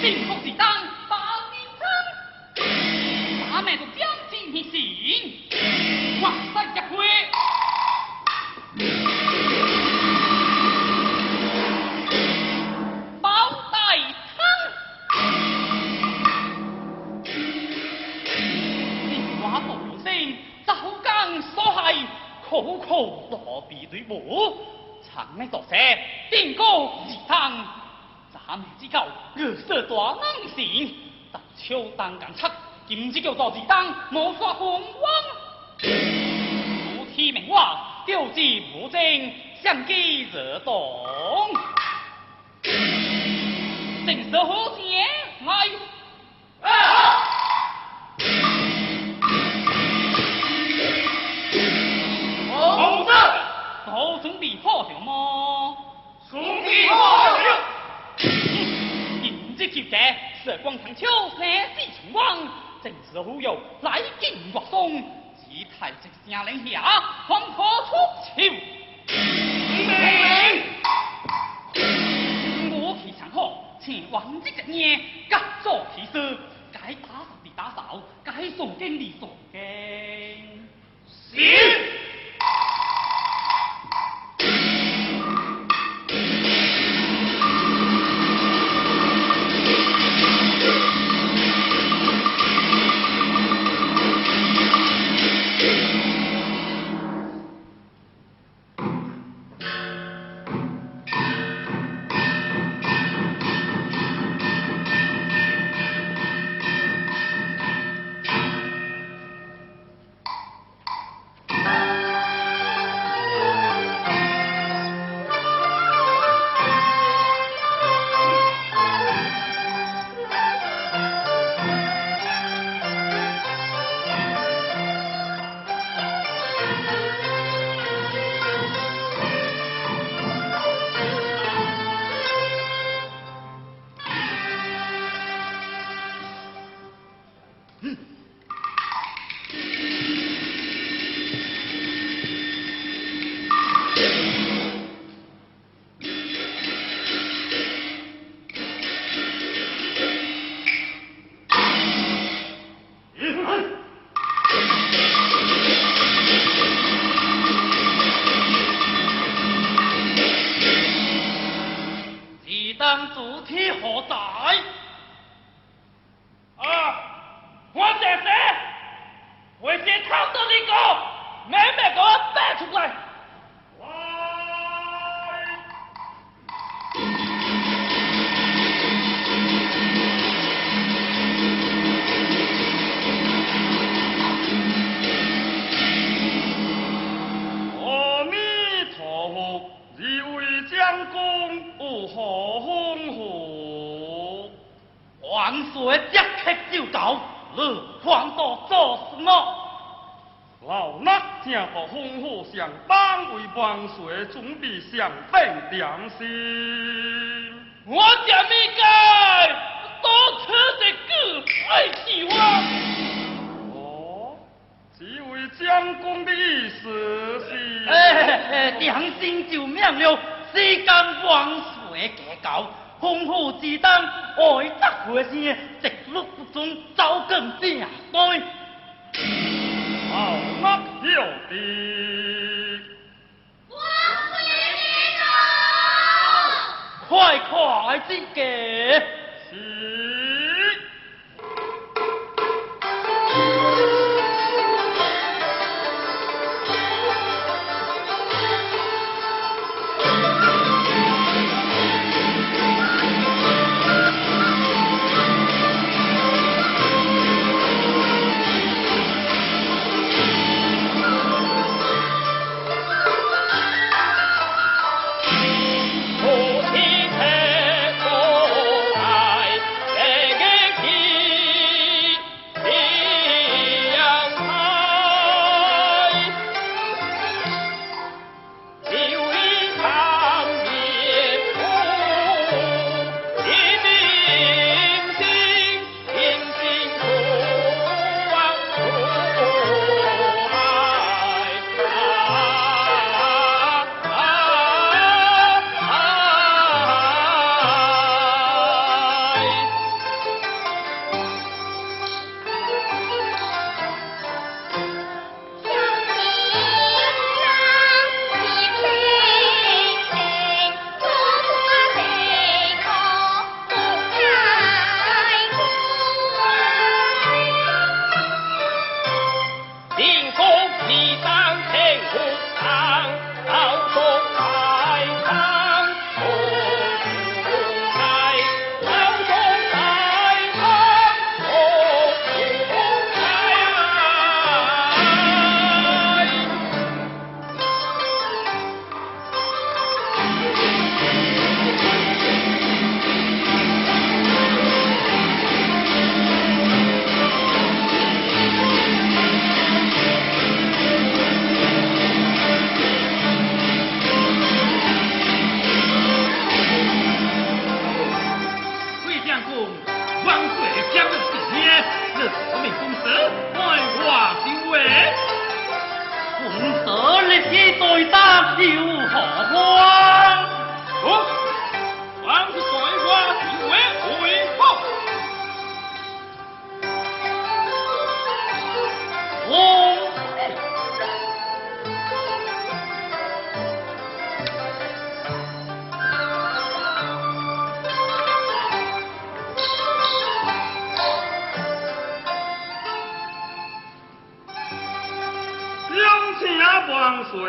金福一荡爆鸣声，侠妹都将军去行，万山一过包带汤。酒，苦苦躲避队伍，长妹作舍，金光一荡。咱们只够热色大能行，但秋当敢测，今日叫做一当，无煞风光。无天命我，丢之无争，相机惹动。正是何是忽悠来劲若松，吉太直声令下，黄河出鞘。我气上好，请王这个年，各做其事，该打扫的打扫，该送经的送经。行。只当主体何在？啊，我姐姐，我先看到你个，妹妹给我带出来。阿弥陀佛，二位将公有何吩咐？万岁即刻就到，你还到做什么？老衲正个吩咐上班为万岁准备上饭点心。我讲你该多吃一个爱喜欢。哦，这位将公的意思是？哎，良心就命了，时间万岁过高，吩咐只当爱得回声，直路不准走更正对。老衲晓得。快快之给。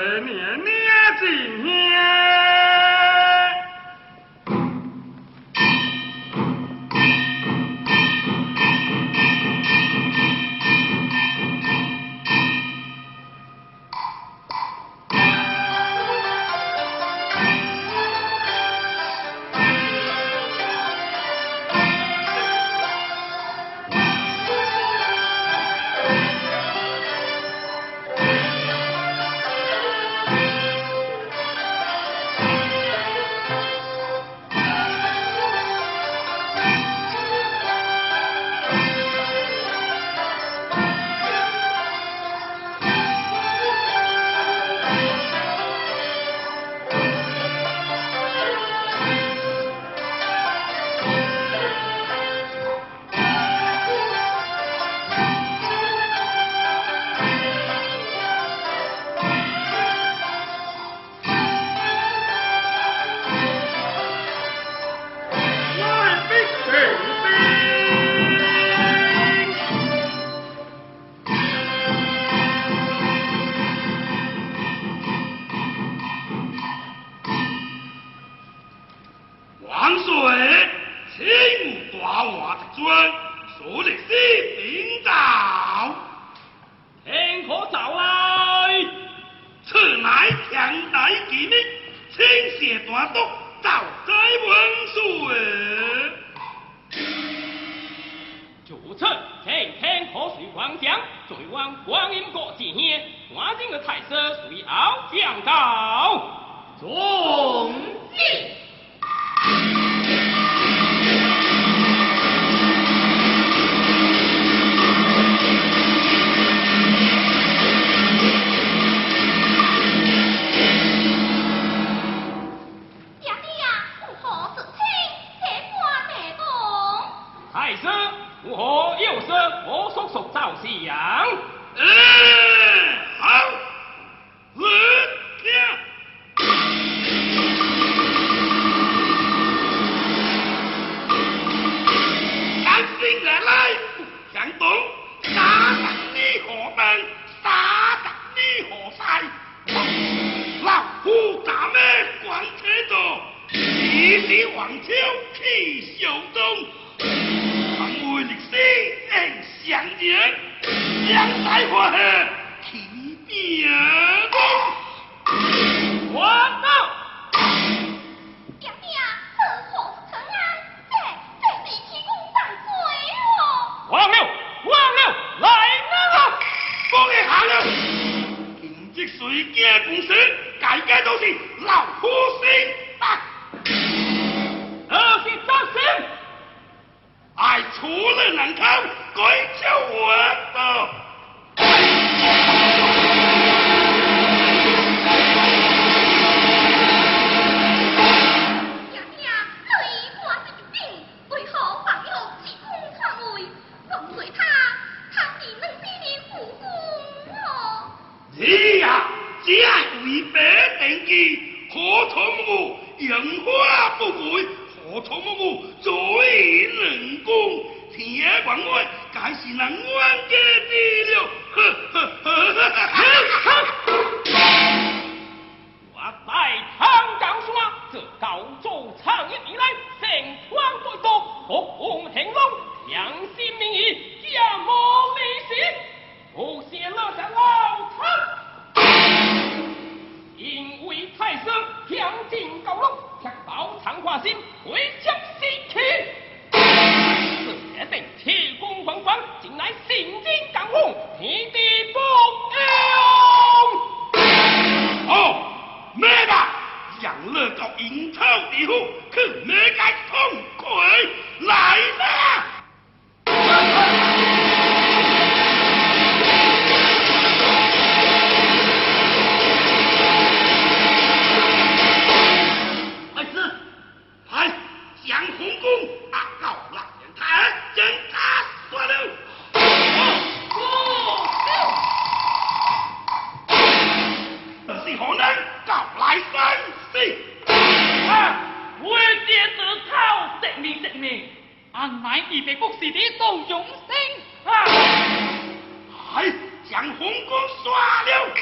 年年，今年？望观音阁纪念观音的太师李敖将道宗旨唔时，计嘅都是老夫死。啊，我是作死，爱除了能抗鬼。杨花不悔何愁暮暮最能功天广安该是能安的地了。我在长高这高州长一以来盛况不多我洪兴隆良心民意家我泪洗心回江西去。此言令气功滚滚，竟乃行军赶赴，天地不用。哦，咩吧？养乐到营头以后，可没该痛。是何人？来生。啊！我见得草，证明证明，俺乃二百国士的宋永生。啊！哎，将红光刷了。